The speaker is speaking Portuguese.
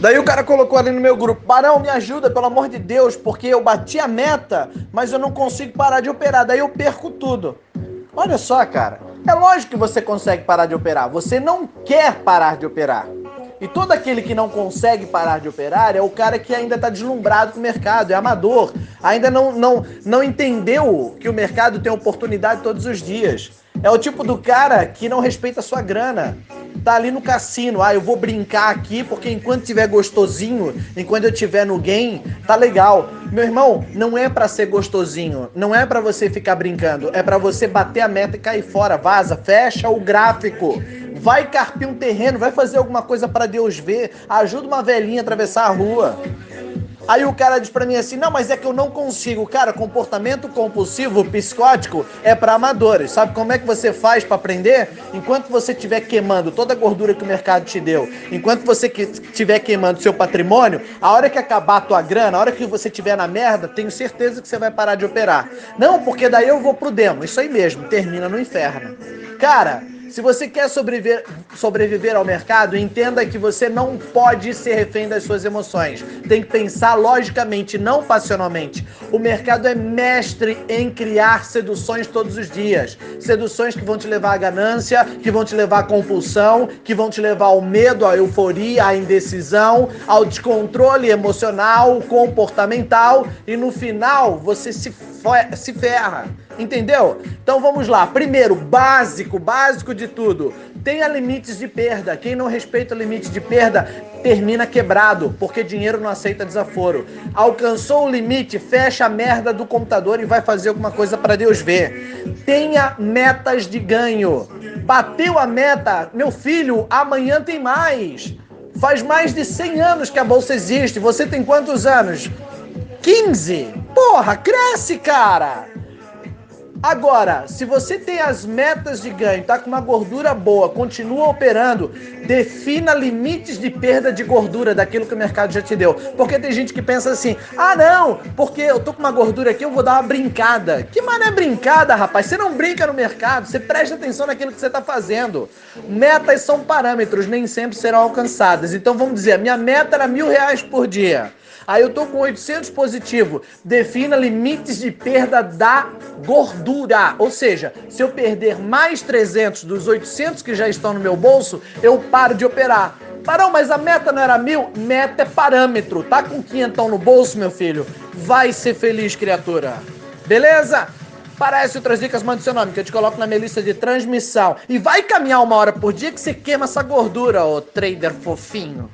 Daí o cara colocou ali no meu grupo: Barão, me ajuda, pelo amor de Deus, porque eu bati a meta, mas eu não consigo parar de operar. Daí eu perco tudo. Olha só, cara. É lógico que você consegue parar de operar. Você não quer parar de operar. E todo aquele que não consegue parar de operar é o cara que ainda está deslumbrado com o mercado, é amador, ainda não, não, não entendeu que o mercado tem oportunidade todos os dias. É o tipo do cara que não respeita a sua grana. Tá ali no cassino, ah, eu vou brincar aqui porque enquanto tiver gostosinho, enquanto eu tiver no game, tá legal. Meu irmão, não é para ser gostosinho, não é para você ficar brincando, é para você bater a meta e cair fora, vaza, fecha o gráfico. Vai carpir um terreno, vai fazer alguma coisa para Deus ver, ajuda uma velhinha a atravessar a rua. Aí o cara diz para mim assim: "Não, mas é que eu não consigo". Cara, comportamento compulsivo psicótico é para amadores. Sabe como é que você faz para aprender? Enquanto você estiver queimando toda a gordura que o mercado te deu, enquanto você estiver queimando seu patrimônio, a hora que acabar a tua grana, a hora que você estiver na merda, tenho certeza que você vai parar de operar. Não, porque daí eu vou pro demo. Isso aí mesmo, termina no inferno. Cara, se você quer sobreviver, sobreviver ao mercado, entenda que você não pode ser refém das suas emoções. Tem que pensar logicamente, não passionalmente. O mercado é mestre em criar seduções todos os dias. Seduções que vão te levar à ganância, que vão te levar à compulsão, que vão te levar ao medo, à euforia, à indecisão, ao descontrole emocional, comportamental e no final você se, se ferra. Entendeu? Então vamos lá. Primeiro, básico, básico de tudo. Tenha limites de perda. Quem não respeita o limite de perda termina quebrado, porque dinheiro não aceita desaforo. Alcançou o limite, fecha a merda do computador e vai fazer alguma coisa para Deus ver. Tenha metas de ganho. Bateu a meta, meu filho, amanhã tem mais. Faz mais de 100 anos que a bolsa existe. Você tem quantos anos? 15? Porra, cresce, cara! Agora, se você tem as metas de ganho, tá com uma gordura boa, continua operando, defina limites de perda de gordura daquilo que o mercado já te deu. Porque tem gente que pensa assim: "Ah, não, porque eu tô com uma gordura aqui, eu vou dar uma brincada". Que mané brincada, rapaz? Você não brinca no mercado, você presta atenção naquilo que você tá fazendo. Metas são parâmetros, nem sempre serão alcançadas. Então vamos dizer, minha meta era mil reais por dia. Aí eu tô com 800 positivo. Defina limites de perda da gordura. Ou seja, se eu perder mais 300 dos 800 que já estão no meu bolso, eu paro de operar. Parão, mas a meta não era mil? Meta é parâmetro. Tá com quinhentão no bolso, meu filho? Vai ser feliz, criatura. Beleza? Essas outras dicas, que eu te coloco na minha lista de transmissão. E vai caminhar uma hora por dia que você queima essa gordura, ô trader fofinho.